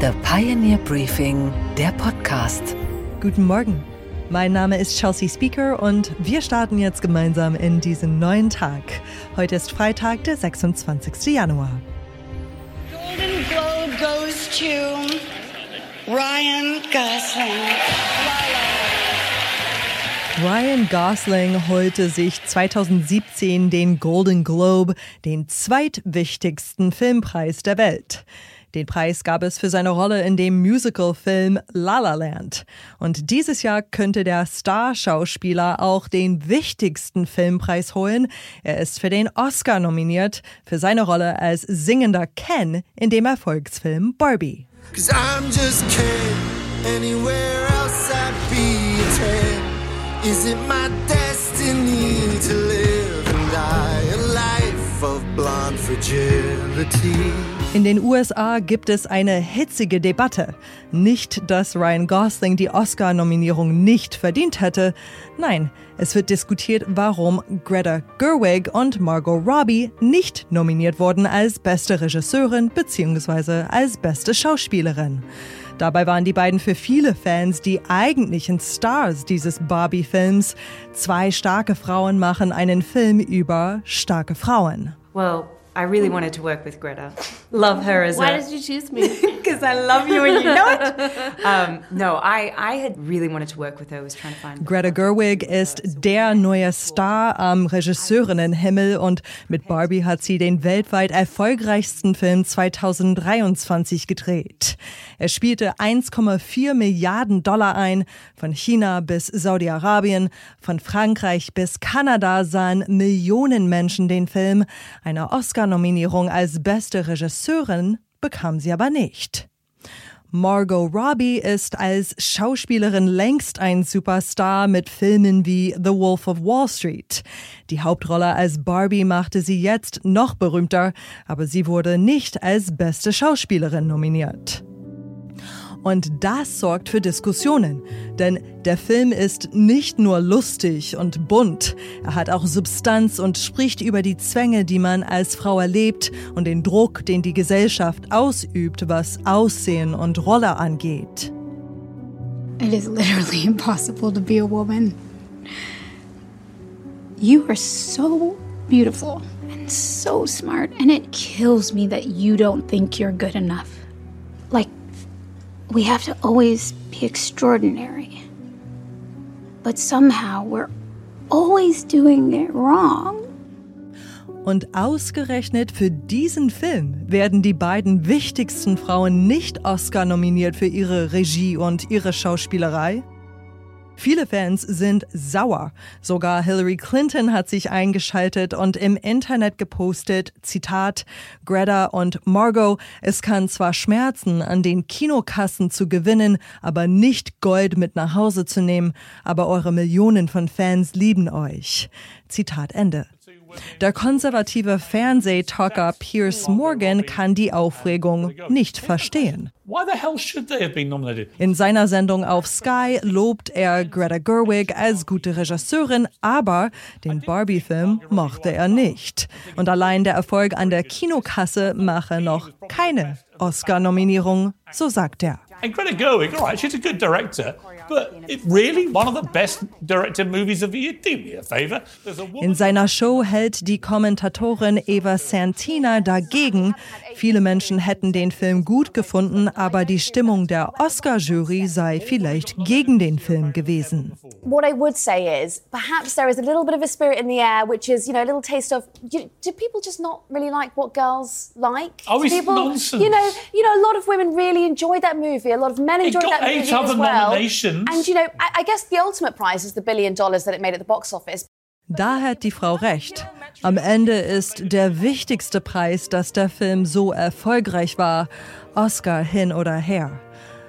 The Pioneer Briefing, der Podcast. Guten Morgen. Mein Name ist Chelsea Speaker und wir starten jetzt gemeinsam in diesen neuen Tag. Heute ist Freitag, der 26. Januar. Golden Globe goes to Ryan Gosling. Ryan Gosling holte sich 2017 den Golden Globe, den zweitwichtigsten Filmpreis der Welt. Den Preis gab es für seine Rolle in dem Musicalfilm La La Land. Und dieses Jahr könnte der Starschauspieler auch den wichtigsten Filmpreis holen. Er ist für den Oscar nominiert für seine Rolle als singender Ken in dem Erfolgsfilm Barbie. Cause I'm just Ken. Anywhere else I'd be a 10. Is it my destiny to live and die a life of blonde fragility? In den USA gibt es eine hitzige Debatte. Nicht, dass Ryan Gosling die Oscar-Nominierung nicht verdient hätte. Nein, es wird diskutiert, warum Greta Gerwig und Margot Robbie nicht nominiert wurden als beste Regisseurin bzw. als beste Schauspielerin. Dabei waren die beiden für viele Fans die eigentlichen Stars dieses Barbie-Films. Zwei starke Frauen machen einen Film über starke Frauen. Well, I really wanted to work with Greta. Love her as well. Why a. did you choose me? Because I love you and you know it. Um, no, I, I had really wanted to work with her. I was trying to find. Greta Gerwig ist der neue Star am Regisseurinnenhimmel und mit Barbie hat sie den weltweit erfolgreichsten Film 2023 gedreht. Er spielte 1,4 Milliarden Dollar ein. Von China bis Saudi-Arabien, von Frankreich bis Kanada sahen Millionen Menschen den Film. Eine Oscar-Nominierung als beste Regisseurin bekam sie aber nicht. Margot Robbie ist als Schauspielerin längst ein Superstar mit Filmen wie The Wolf of Wall Street. Die Hauptrolle als Barbie machte sie jetzt noch berühmter, aber sie wurde nicht als beste Schauspielerin nominiert. Und das sorgt für Diskussionen, denn der Film ist nicht nur lustig und bunt, er hat auch Substanz und spricht über die Zwänge, die man als Frau erlebt und den Druck, den die Gesellschaft ausübt, was Aussehen und Rolle angeht. It is literally impossible to be a woman. You are so beautiful and so smart, and it kills me that you don't think you're good enough. Like, we have to always be extraordinary. But somehow we're always doing it wrong. Und ausgerechnet für diesen Film werden die beiden wichtigsten Frauen nicht Oscar nominiert für ihre Regie und ihre Schauspielerei. Viele Fans sind sauer. Sogar Hillary Clinton hat sich eingeschaltet und im Internet gepostet, Zitat, Greta und Margot, es kann zwar schmerzen, an den Kinokassen zu gewinnen, aber nicht Gold mit nach Hause zu nehmen, aber eure Millionen von Fans lieben euch. Zitat Ende. Der konservative Fernsehtalker Piers Morgan kann die Aufregung nicht verstehen. In seiner Sendung auf Sky lobt er Greta Gerwig als gute Regisseurin, aber den Barbie-Film mochte er nicht. Und allein der Erfolg an der Kinokasse mache noch keine Oscar-Nominierung, so sagt er. And Greta Gerwig, all right, she's a good director, but it really one of the best directed movies of the year. Do me a favor. There's a woman. In seiner Show hält die Kommentatorin Eva Santina dagegen. Viele Menschen hätten den Film gut gefunden, aber die Stimmung der Oscar-Jury sei vielleicht gegen den Film gewesen. what I would say is perhaps there is a little bit of a spirit in the air, which is, you know, a little taste of. You, do people just not really like what girls like? Oh, Do it's people, nonsense. You know, you know, a lot of women really enjoyed that movie. A lot of men enjoyed that movie as other well. Nominations. And you know, I, I guess the ultimate prize is the billion dollars that it made at the box office. Da hat die Frau recht. Am Ende ist der wichtigste Preis, dass der Film so erfolgreich war, Oscar hin oder her.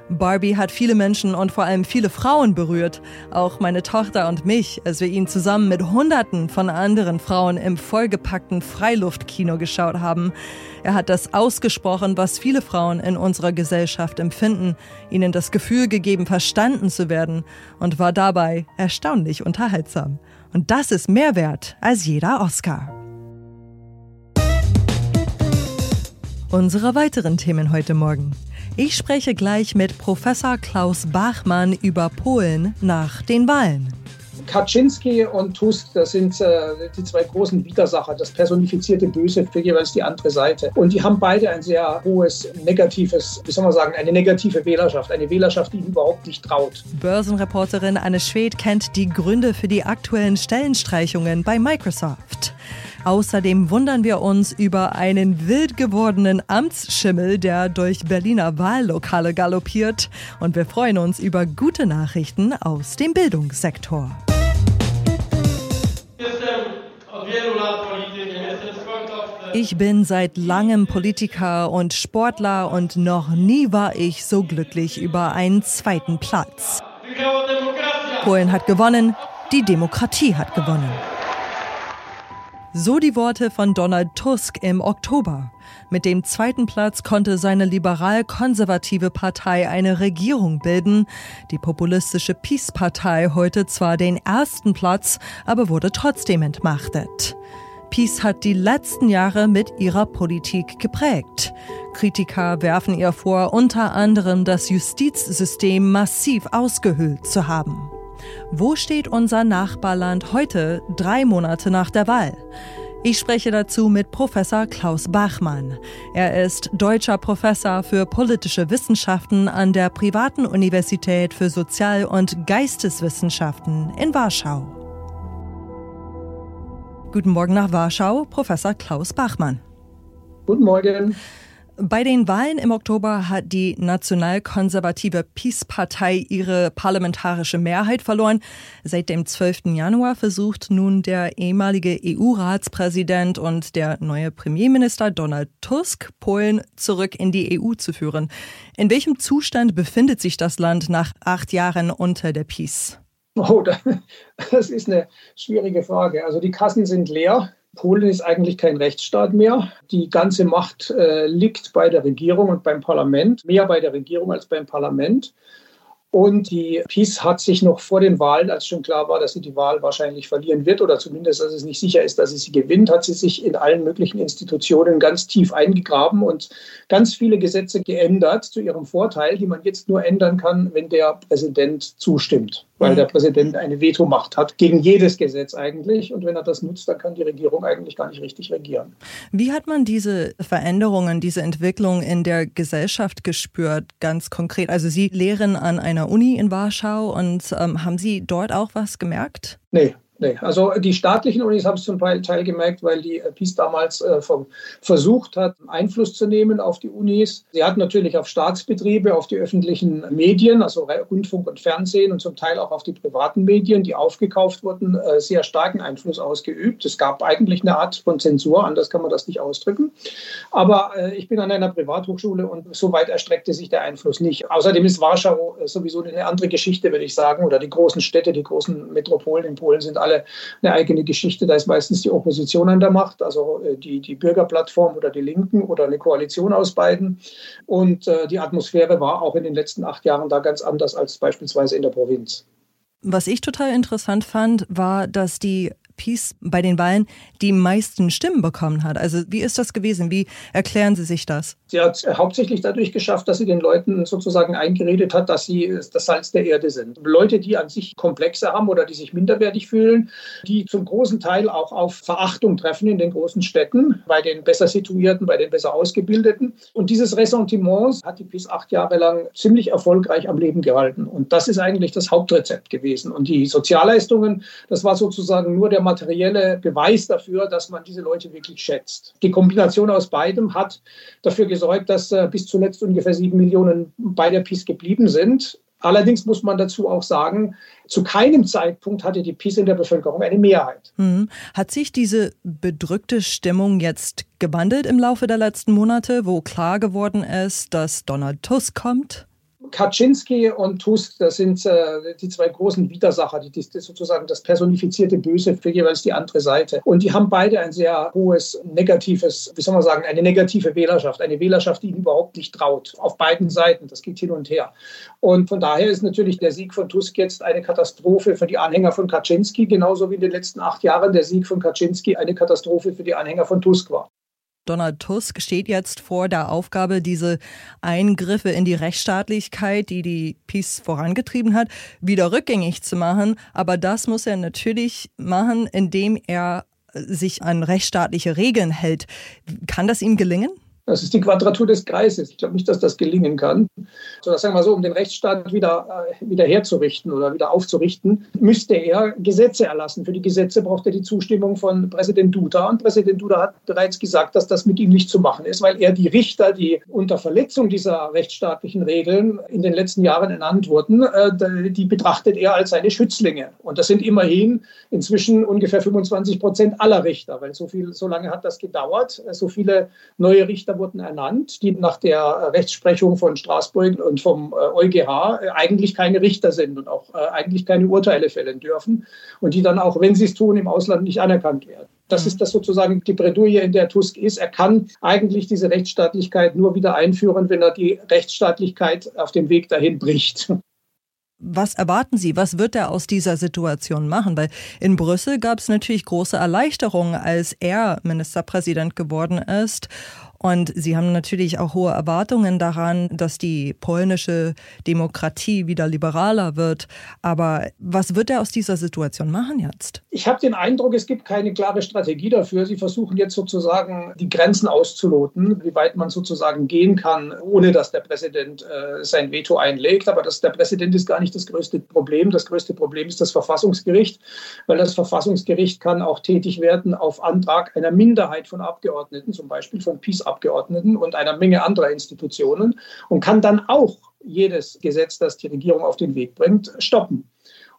Barbie hat viele Menschen und vor allem viele Frauen berührt, auch meine Tochter und mich, als wir ihn zusammen mit Hunderten von anderen Frauen im vollgepackten Freiluftkino geschaut haben. Er hat das ausgesprochen, was viele Frauen in unserer Gesellschaft empfinden, ihnen das Gefühl gegeben, verstanden zu werden und war dabei erstaunlich unterhaltsam. Und das ist mehr wert als jeder Oscar. Unsere weiteren Themen heute Morgen. Ich spreche gleich mit Professor Klaus Bachmann über Polen nach den Wahlen. Kaczynski und Tusk, das sind äh, die zwei großen Widersacher, das personifizierte Böse für jeweils die andere Seite. Und die haben beide ein sehr hohes negatives, wie soll man sagen, eine negative Wählerschaft, eine Wählerschaft, die ihnen überhaupt nicht traut. Börsenreporterin Anne Schwed kennt die Gründe für die aktuellen Stellenstreichungen bei Microsoft. Außerdem wundern wir uns über einen wild gewordenen Amtsschimmel, der durch Berliner Wahllokale galoppiert. Und wir freuen uns über gute Nachrichten aus dem Bildungssektor. Ich bin seit langem Politiker und Sportler und noch nie war ich so glücklich über einen zweiten Platz. Polen hat gewonnen, die Demokratie hat gewonnen. So die Worte von Donald Tusk im Oktober. Mit dem zweiten Platz konnte seine liberal-konservative Partei eine Regierung bilden. Die populistische Peace-Partei heute zwar den ersten Platz, aber wurde trotzdem entmachtet. Peace hat die letzten Jahre mit ihrer Politik geprägt. Kritiker werfen ihr vor, unter anderem das Justizsystem massiv ausgehöhlt zu haben. Wo steht unser Nachbarland heute, drei Monate nach der Wahl? Ich spreche dazu mit Professor Klaus Bachmann. Er ist deutscher Professor für politische Wissenschaften an der privaten Universität für Sozial- und Geisteswissenschaften in Warschau. Guten Morgen nach Warschau, Professor Klaus Bachmann. Guten Morgen. Bei den Wahlen im Oktober hat die nationalkonservative Peace-Partei ihre parlamentarische Mehrheit verloren. Seit dem 12. Januar versucht nun der ehemalige EU-Ratspräsident und der neue Premierminister Donald Tusk, Polen zurück in die EU zu führen. In welchem Zustand befindet sich das Land nach acht Jahren unter der Peace? Oh, das ist eine schwierige Frage. Also die Kassen sind leer. Polen ist eigentlich kein Rechtsstaat mehr. Die ganze Macht äh, liegt bei der Regierung und beim Parlament, mehr bei der Regierung als beim Parlament. Und die PiS hat sich noch vor den Wahlen, als schon klar war, dass sie die Wahl wahrscheinlich verlieren wird oder zumindest, dass es nicht sicher ist, dass sie sie gewinnt, hat sie sich in allen möglichen Institutionen ganz tief eingegraben und ganz viele Gesetze geändert zu ihrem Vorteil, die man jetzt nur ändern kann, wenn der Präsident zustimmt weil der Präsident eine Vetomacht hat gegen jedes Gesetz eigentlich. Und wenn er das nutzt, dann kann die Regierung eigentlich gar nicht richtig regieren. Wie hat man diese Veränderungen, diese Entwicklung in der Gesellschaft gespürt, ganz konkret? Also Sie lehren an einer Uni in Warschau und ähm, haben Sie dort auch was gemerkt? Nee, Nee, also die staatlichen Unis haben es zum Teil gemerkt, weil die äh, PiS damals äh, versucht hat, Einfluss zu nehmen auf die Unis. Sie hat natürlich auf Staatsbetriebe, auf die öffentlichen Medien, also Rundfunk und Fernsehen und zum Teil auch auf die privaten Medien, die aufgekauft wurden, äh, sehr starken Einfluss ausgeübt. Es gab eigentlich eine Art von Zensur, anders kann man das nicht ausdrücken. Aber äh, ich bin an einer Privathochschule und so weit erstreckte sich der Einfluss nicht. Außerdem ist Warschau äh, sowieso eine andere Geschichte, würde ich sagen, oder die großen Städte, die großen Metropolen in Polen sind alle alle eine eigene Geschichte. Da ist meistens die Opposition an der Macht, also äh, die, die Bürgerplattform oder die Linken oder eine Koalition aus beiden. Und äh, die Atmosphäre war auch in den letzten acht Jahren da ganz anders als beispielsweise in der Provinz. Was ich total interessant fand, war, dass die Peace bei den Wahlen die meisten Stimmen bekommen hat. Also wie ist das gewesen? Wie erklären Sie sich das? Sie hat hauptsächlich dadurch geschafft, dass sie den Leuten sozusagen eingeredet hat, dass sie das Salz der Erde sind. Leute, die an sich Komplexe haben oder die sich minderwertig fühlen, die zum großen Teil auch auf Verachtung treffen in den großen Städten, bei den besser situierten, bei den besser ausgebildeten. Und dieses Ressentiment hat die PiS acht Jahre lang ziemlich erfolgreich am Leben gehalten. Und das ist eigentlich das Hauptrezept gewesen. Und die Sozialleistungen, das war sozusagen nur der materielle Beweis dafür, dass man diese Leute wirklich schätzt. Die Kombination aus beidem hat dafür gesorgt, dass äh, bis zuletzt ungefähr sieben Millionen bei der PiS geblieben sind. Allerdings muss man dazu auch sagen, zu keinem Zeitpunkt hatte die PiS in der Bevölkerung eine Mehrheit. Mhm. Hat sich diese bedrückte Stimmung jetzt gewandelt im Laufe der letzten Monate, wo klar geworden ist, dass Donald Tusk kommt? Kaczynski und Tusk, das sind äh, die zwei großen Widersacher, die, die, sozusagen das personifizierte Böse für jeweils die andere Seite. Und die haben beide ein sehr hohes negatives, wie soll man sagen, eine negative Wählerschaft, eine Wählerschaft, die ihnen überhaupt nicht traut, auf beiden Seiten. Das geht hin und her. Und von daher ist natürlich der Sieg von Tusk jetzt eine Katastrophe für die Anhänger von Kaczynski, genauso wie in den letzten acht Jahren der Sieg von Kaczynski eine Katastrophe für die Anhänger von Tusk war. Donald Tusk steht jetzt vor der Aufgabe, diese Eingriffe in die Rechtsstaatlichkeit, die die Peace vorangetrieben hat, wieder rückgängig zu machen. Aber das muss er natürlich machen, indem er sich an rechtsstaatliche Regeln hält. Kann das ihm gelingen? Das ist die Quadratur des Kreises. Ich glaube nicht, dass das gelingen kann. So, sagen wir so, um den Rechtsstaat wieder, äh, wieder herzurichten oder wieder aufzurichten, müsste er Gesetze erlassen. Für die Gesetze braucht er die Zustimmung von Präsident Duda. Und Präsident Duda hat bereits gesagt, dass das mit ihm nicht zu machen ist, weil er die Richter, die unter Verletzung dieser rechtsstaatlichen Regeln in den letzten Jahren ernannt wurden, äh, die betrachtet er als seine Schützlinge. Und das sind immerhin inzwischen ungefähr 25 Prozent aller Richter, weil so viel, so lange hat das gedauert. So viele neue Richter wurden ernannt, die nach der Rechtsprechung von Straßburg und vom EuGH äh, eigentlich keine Richter sind und auch äh, eigentlich keine Urteile fällen dürfen und die dann auch, wenn sie es tun, im Ausland nicht anerkannt werden. Das ist das sozusagen die Bredouille, in der Tusk ist. Er kann eigentlich diese Rechtsstaatlichkeit nur wieder einführen, wenn er die Rechtsstaatlichkeit auf dem Weg dahin bricht. Was erwarten Sie? Was wird er aus dieser Situation machen? Weil in Brüssel gab es natürlich große Erleichterungen, als er Ministerpräsident geworden ist. Und sie haben natürlich auch hohe Erwartungen daran, dass die polnische Demokratie wieder liberaler wird. Aber was wird er aus dieser Situation machen jetzt? Ich habe den Eindruck, es gibt keine klare Strategie dafür. Sie versuchen jetzt sozusagen die Grenzen auszuloten, wie weit man sozusagen gehen kann, ohne dass der Präsident äh, sein Veto einlegt. Aber das, der Präsident ist gar nicht das größte Problem. Das größte Problem ist das Verfassungsgericht, weil das Verfassungsgericht kann auch tätig werden auf Antrag einer Minderheit von Abgeordneten, zum Beispiel von Peace Abgeordneten und einer Menge anderer Institutionen und kann dann auch jedes Gesetz, das die Regierung auf den Weg bringt, stoppen.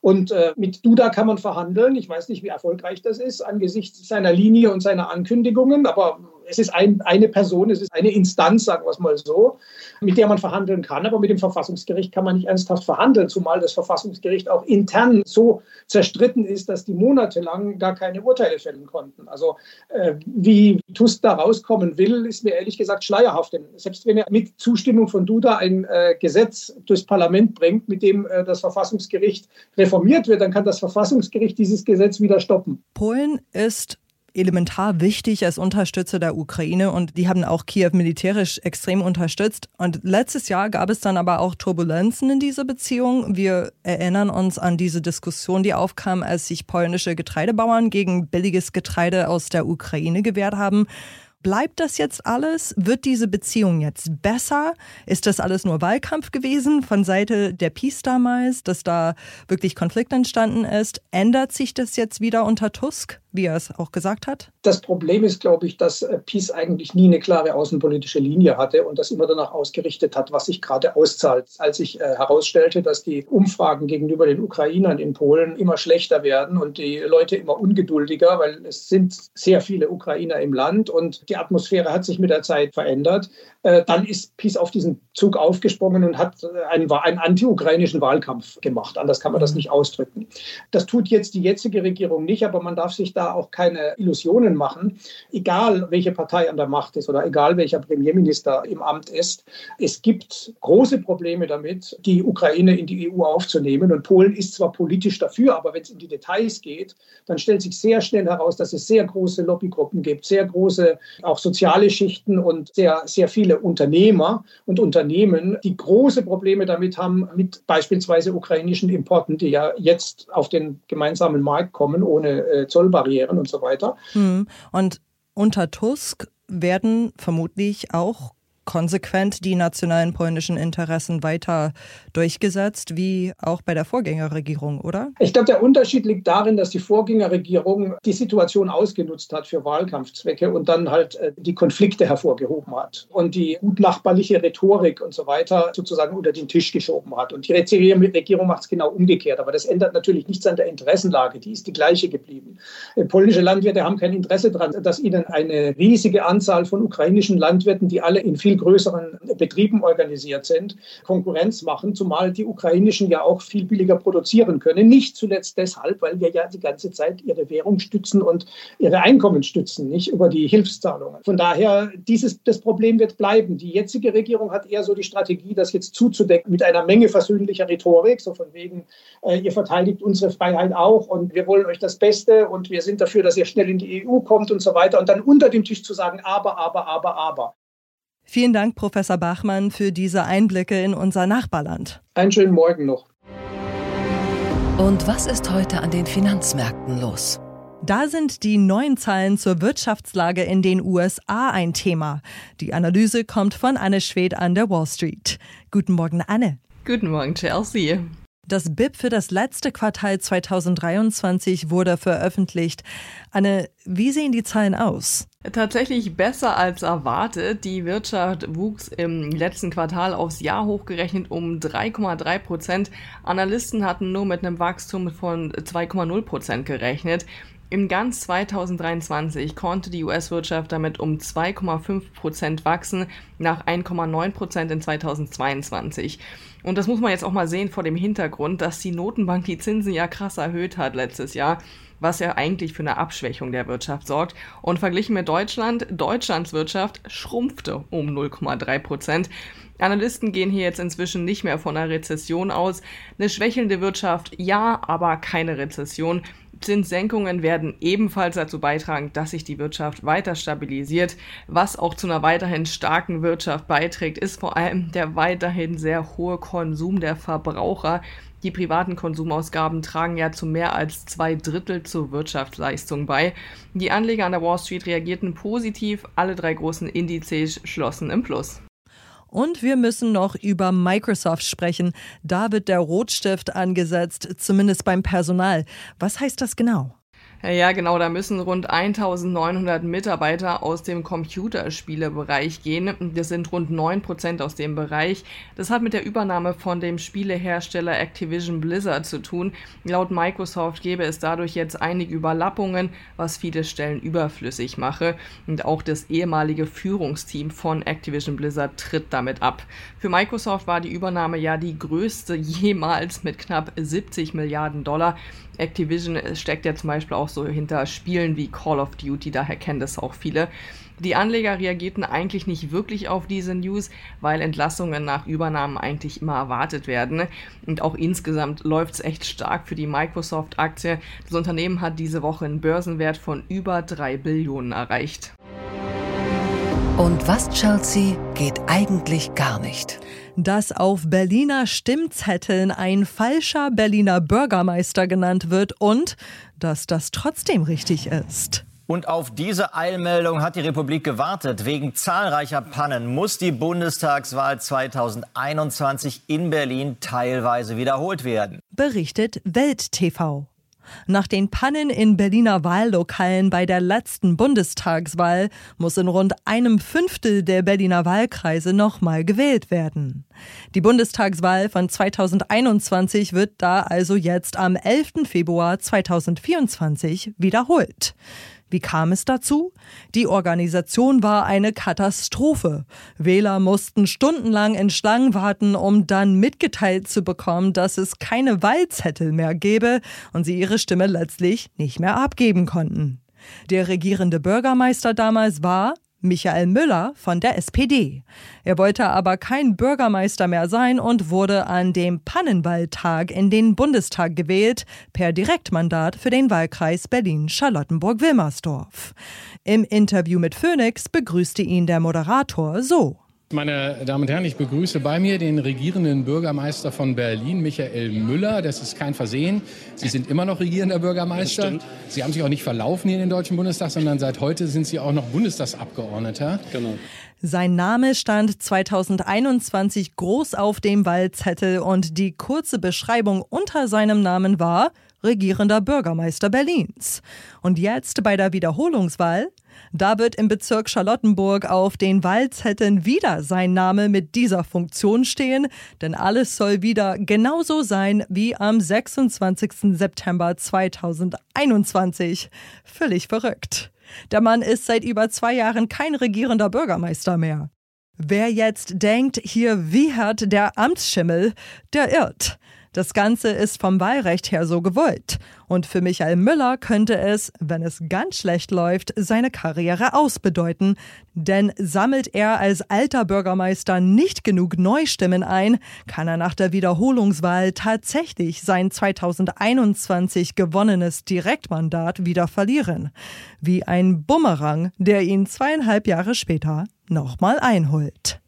Und äh, mit Duda kann man verhandeln. Ich weiß nicht, wie erfolgreich das ist angesichts seiner Linie und seiner Ankündigungen, aber es ist ein, eine Person, es ist eine Instanz, sagen wir es mal so, mit der man verhandeln kann. Aber mit dem Verfassungsgericht kann man nicht ernsthaft verhandeln, zumal das Verfassungsgericht auch intern so zerstritten ist, dass die monatelang gar keine Urteile fällen konnten. Also äh, wie Tusk da rauskommen will, ist mir ehrlich gesagt schleierhaft. Denn selbst wenn er mit Zustimmung von Duda ein äh, Gesetz durchs Parlament bringt, mit dem äh, das Verfassungsgericht reformiert wird, dann kann das Verfassungsgericht dieses Gesetz wieder stoppen. Polen ist elementar wichtig als Unterstützer der Ukraine und die haben auch Kiew militärisch extrem unterstützt. Und letztes Jahr gab es dann aber auch Turbulenzen in dieser Beziehung. Wir erinnern uns an diese Diskussion, die aufkam, als sich polnische Getreidebauern gegen billiges Getreide aus der Ukraine gewehrt haben. Bleibt das jetzt alles? Wird diese Beziehung jetzt besser? Ist das alles nur Wahlkampf gewesen von Seite der Peace damals, dass da wirklich Konflikt entstanden ist? Ändert sich das jetzt wieder unter Tusk? Wie er es auch gesagt hat? Das Problem ist, glaube ich, dass äh, PiS eigentlich nie eine klare außenpolitische Linie hatte und das immer danach ausgerichtet hat, was sich gerade auszahlt. Als sich äh, herausstellte, dass die Umfragen gegenüber den Ukrainern in Polen immer schlechter werden und die Leute immer ungeduldiger, weil es sind sehr viele Ukrainer im Land und die Atmosphäre hat sich mit der Zeit verändert, äh, dann ist PiS auf diesen Zug aufgesprungen und hat einen, einen anti-ukrainischen Wahlkampf gemacht. Anders kann man das nicht ausdrücken. Das tut jetzt die jetzige Regierung nicht, aber man darf sich da da auch keine Illusionen machen, egal welche Partei an der Macht ist oder egal welcher Premierminister im Amt ist. Es gibt große Probleme damit, die Ukraine in die EU aufzunehmen. Und Polen ist zwar politisch dafür, aber wenn es in die Details geht, dann stellt sich sehr schnell heraus, dass es sehr große Lobbygruppen gibt, sehr große auch soziale Schichten und sehr, sehr viele Unternehmer und Unternehmen, die große Probleme damit haben, mit beispielsweise ukrainischen Importen, die ja jetzt auf den gemeinsamen Markt kommen, ohne äh, Zollbarrieren Barrieren und so weiter. Hm. Und unter Tusk werden vermutlich auch konsequent die nationalen polnischen Interessen weiter durchgesetzt, wie auch bei der Vorgängerregierung, oder? Ich glaube, der Unterschied liegt darin, dass die Vorgängerregierung die Situation ausgenutzt hat für Wahlkampfzwecke und dann halt äh, die Konflikte hervorgehoben hat und die gutnachbarliche Rhetorik und so weiter sozusagen unter den Tisch geschoben hat. Und die Regierung macht es genau umgekehrt. Aber das ändert natürlich nichts an der Interessenlage. Die ist die gleiche geblieben. Äh, polnische Landwirte haben kein Interesse daran, dass ihnen eine riesige Anzahl von ukrainischen Landwirten, die alle in viel größeren Betrieben organisiert sind, Konkurrenz machen, zumal die ukrainischen ja auch viel billiger produzieren können. Nicht zuletzt deshalb, weil wir ja die ganze Zeit ihre Währung stützen und ihre Einkommen stützen, nicht über die Hilfszahlungen. Von daher, dieses, das Problem wird bleiben. Die jetzige Regierung hat eher so die Strategie, das jetzt zuzudecken mit einer Menge versöhnlicher Rhetorik, so von wegen, äh, ihr verteidigt unsere Freiheit auch und wir wollen euch das Beste und wir sind dafür, dass ihr schnell in die EU kommt und so weiter. Und dann unter dem Tisch zu sagen, aber, aber, aber, aber. Vielen Dank, Professor Bachmann, für diese Einblicke in unser Nachbarland. Einen schönen Morgen noch. Und was ist heute an den Finanzmärkten los? Da sind die neuen Zahlen zur Wirtschaftslage in den USA ein Thema. Die Analyse kommt von Anne Schwed an der Wall Street. Guten Morgen, Anne. Guten Morgen, Chelsea. Das BIP für das letzte Quartal 2023 wurde veröffentlicht. Anne, wie sehen die Zahlen aus? Tatsächlich besser als erwartet. Die Wirtschaft wuchs im letzten Quartal aufs Jahr hochgerechnet um 3,3 Prozent. Analysten hatten nur mit einem Wachstum von 2,0 Prozent gerechnet. Im ganz 2023 konnte die US-Wirtschaft damit um 2,5 Prozent wachsen, nach 1,9 Prozent in 2022. Und das muss man jetzt auch mal sehen vor dem Hintergrund, dass die Notenbank die Zinsen ja krass erhöht hat letztes Jahr was ja eigentlich für eine Abschwächung der Wirtschaft sorgt. Und verglichen mit Deutschland, Deutschlands Wirtschaft schrumpfte um 0,3 Prozent. Analysten gehen hier jetzt inzwischen nicht mehr von einer Rezession aus. Eine schwächelnde Wirtschaft, ja, aber keine Rezession. Zinssenkungen werden ebenfalls dazu beitragen, dass sich die Wirtschaft weiter stabilisiert. Was auch zu einer weiterhin starken Wirtschaft beiträgt, ist vor allem der weiterhin sehr hohe Konsum der Verbraucher. Die privaten Konsumausgaben tragen ja zu mehr als zwei Drittel zur Wirtschaftsleistung bei. Die Anleger an der Wall Street reagierten positiv. Alle drei großen Indizes schlossen im Plus. Und wir müssen noch über Microsoft sprechen. Da wird der Rotstift angesetzt, zumindest beim Personal. Was heißt das genau? Ja, genau, da müssen rund 1900 Mitarbeiter aus dem Computerspielebereich gehen. Das sind rund 9% aus dem Bereich. Das hat mit der Übernahme von dem Spielehersteller Activision Blizzard zu tun. Laut Microsoft gäbe es dadurch jetzt einige Überlappungen, was viele Stellen überflüssig mache. Und auch das ehemalige Führungsteam von Activision Blizzard tritt damit ab. Für Microsoft war die Übernahme ja die größte jemals mit knapp 70 Milliarden Dollar. Activision steckt ja zum Beispiel auch so hinter Spielen wie Call of Duty, daher kennen das auch viele. Die Anleger reagierten eigentlich nicht wirklich auf diese News, weil Entlassungen nach Übernahmen eigentlich immer erwartet werden. Und auch insgesamt läuft es echt stark für die Microsoft-Aktie. Das Unternehmen hat diese Woche einen Börsenwert von über 3 Billionen erreicht. Und was, Chelsea, geht eigentlich gar nicht? Dass auf Berliner Stimmzetteln ein falscher Berliner Bürgermeister genannt wird und dass das trotzdem richtig ist. Und auf diese Eilmeldung hat die Republik gewartet. Wegen zahlreicher Pannen muss die Bundestagswahl 2021 in Berlin teilweise wiederholt werden. Berichtet Welt TV. Nach den Pannen in Berliner Wahllokalen bei der letzten Bundestagswahl muss in rund einem Fünftel der Berliner Wahlkreise nochmal gewählt werden. Die Bundestagswahl von 2021 wird da also jetzt am 11. Februar 2024 wiederholt. Wie kam es dazu? Die Organisation war eine Katastrophe. Wähler mussten stundenlang in Schlangen warten, um dann mitgeteilt zu bekommen, dass es keine Wahlzettel mehr gäbe und sie ihre Stimme letztlich nicht mehr abgeben konnten. Der regierende Bürgermeister damals war Michael Müller von der SPD. Er wollte aber kein Bürgermeister mehr sein und wurde an dem Pannenwahltag in den Bundestag gewählt, per Direktmandat für den Wahlkreis Berlin-Charlottenburg-Wilmersdorf. Im Interview mit Phoenix begrüßte ihn der Moderator so. Meine Damen und Herren, ich begrüße bei mir den regierenden Bürgermeister von Berlin, Michael Müller. Das ist kein Versehen. Sie sind immer noch regierender Bürgermeister. Sie haben sich auch nicht verlaufen hier in den Deutschen Bundestag, sondern seit heute sind Sie auch noch Bundestagsabgeordneter. Genau. Sein Name stand 2021 groß auf dem Wahlzettel und die kurze Beschreibung unter seinem Namen war regierender Bürgermeister Berlins. Und jetzt bei der Wiederholungswahl da wird im Bezirk Charlottenburg auf den Wahlzetteln wieder sein Name mit dieser Funktion stehen, denn alles soll wieder genauso sein wie am 26. September 2021. Völlig verrückt. Der Mann ist seit über zwei Jahren kein regierender Bürgermeister mehr. Wer jetzt denkt, hier wiehert der Amtsschimmel, der irrt. Das Ganze ist vom Wahlrecht her so gewollt. Und für Michael Müller könnte es, wenn es ganz schlecht läuft, seine Karriere ausbedeuten. Denn sammelt er als alter Bürgermeister nicht genug Neustimmen ein, kann er nach der Wiederholungswahl tatsächlich sein 2021 gewonnenes Direktmandat wieder verlieren. Wie ein Bumerang, der ihn zweieinhalb Jahre später nochmal einholt.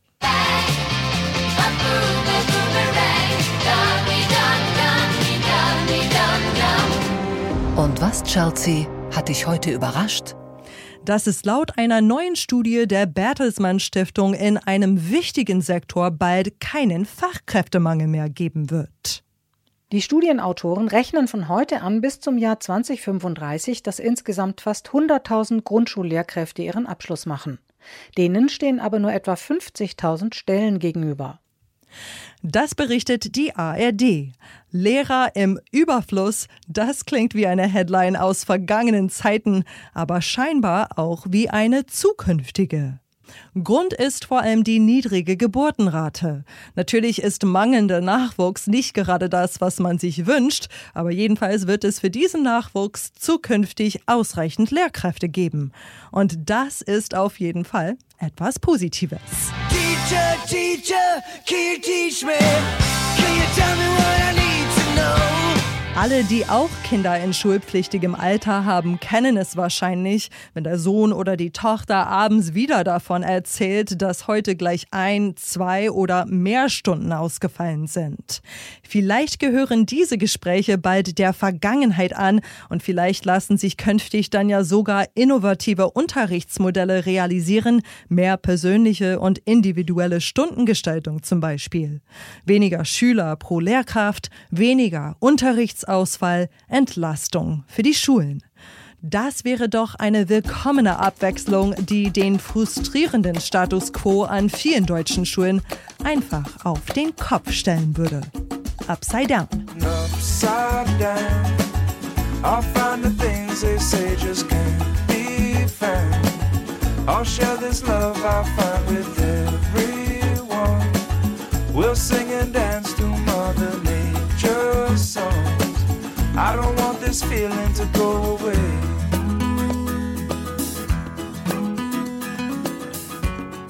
Und was, Chelsea, hat dich heute überrascht? dass es laut einer neuen Studie der Bertelsmann Stiftung in einem wichtigen Sektor bald keinen Fachkräftemangel mehr geben wird. Die Studienautoren rechnen von heute an bis zum Jahr 2035, dass insgesamt fast 100.000 Grundschullehrkräfte ihren Abschluss machen. Denen stehen aber nur etwa 50.000 Stellen gegenüber. Das berichtet die ARD. Lehrer im Überfluss, das klingt wie eine Headline aus vergangenen Zeiten, aber scheinbar auch wie eine zukünftige. Grund ist vor allem die niedrige Geburtenrate. Natürlich ist mangelnder Nachwuchs nicht gerade das, was man sich wünscht, aber jedenfalls wird es für diesen Nachwuchs zukünftig ausreichend Lehrkräfte geben. Und das ist auf jeden Fall etwas Positives. Teacher, teacher, can you teach me? Can you tell me what I need to know? Alle, die auch Kinder in schulpflichtigem Alter haben, kennen es wahrscheinlich, wenn der Sohn oder die Tochter abends wieder davon erzählt, dass heute gleich ein, zwei oder mehr Stunden ausgefallen sind. Vielleicht gehören diese Gespräche bald der Vergangenheit an und vielleicht lassen sich künftig dann ja sogar innovative Unterrichtsmodelle realisieren, mehr persönliche und individuelle Stundengestaltung zum Beispiel. Weniger Schüler pro Lehrkraft, weniger Unterrichts Unterrichtsausfall, Entlastung für die Schulen. Das wäre doch eine willkommene Abwechslung, die den frustrierenden Status quo an vielen deutschen Schulen einfach auf den Kopf stellen würde. Upside down. Upside down. I'll share this love I find with everyone. We'll sing and dance to Mother Nature's song. I don't want this feeling to go away.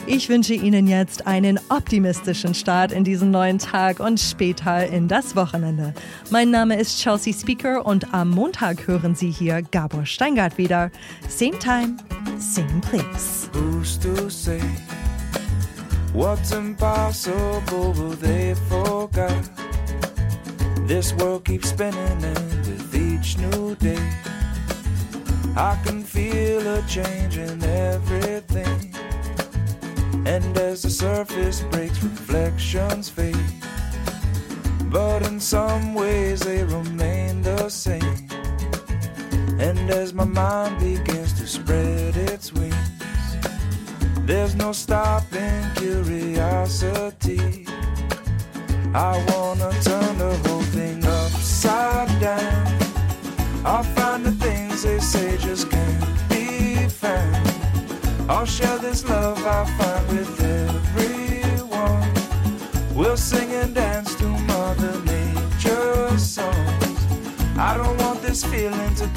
Ich wünsche Ihnen jetzt einen optimistischen Start in diesen neuen Tag und später in das Wochenende. Mein Name ist Chelsea Speaker und am Montag hören Sie hier Gabor Steingart wieder. Same time, same place. Who's to say what's impossible will they forget? This world keeps spinning and with each new day I can feel a change in everything. And as the surface breaks, reflections fade. But in some ways they remain the same. And as my mind begins to spread its wings There's no stopping curiosity. I wanna I'll share this love I find with everyone. We'll sing and dance to Mother Nature's songs. I don't want this feeling to.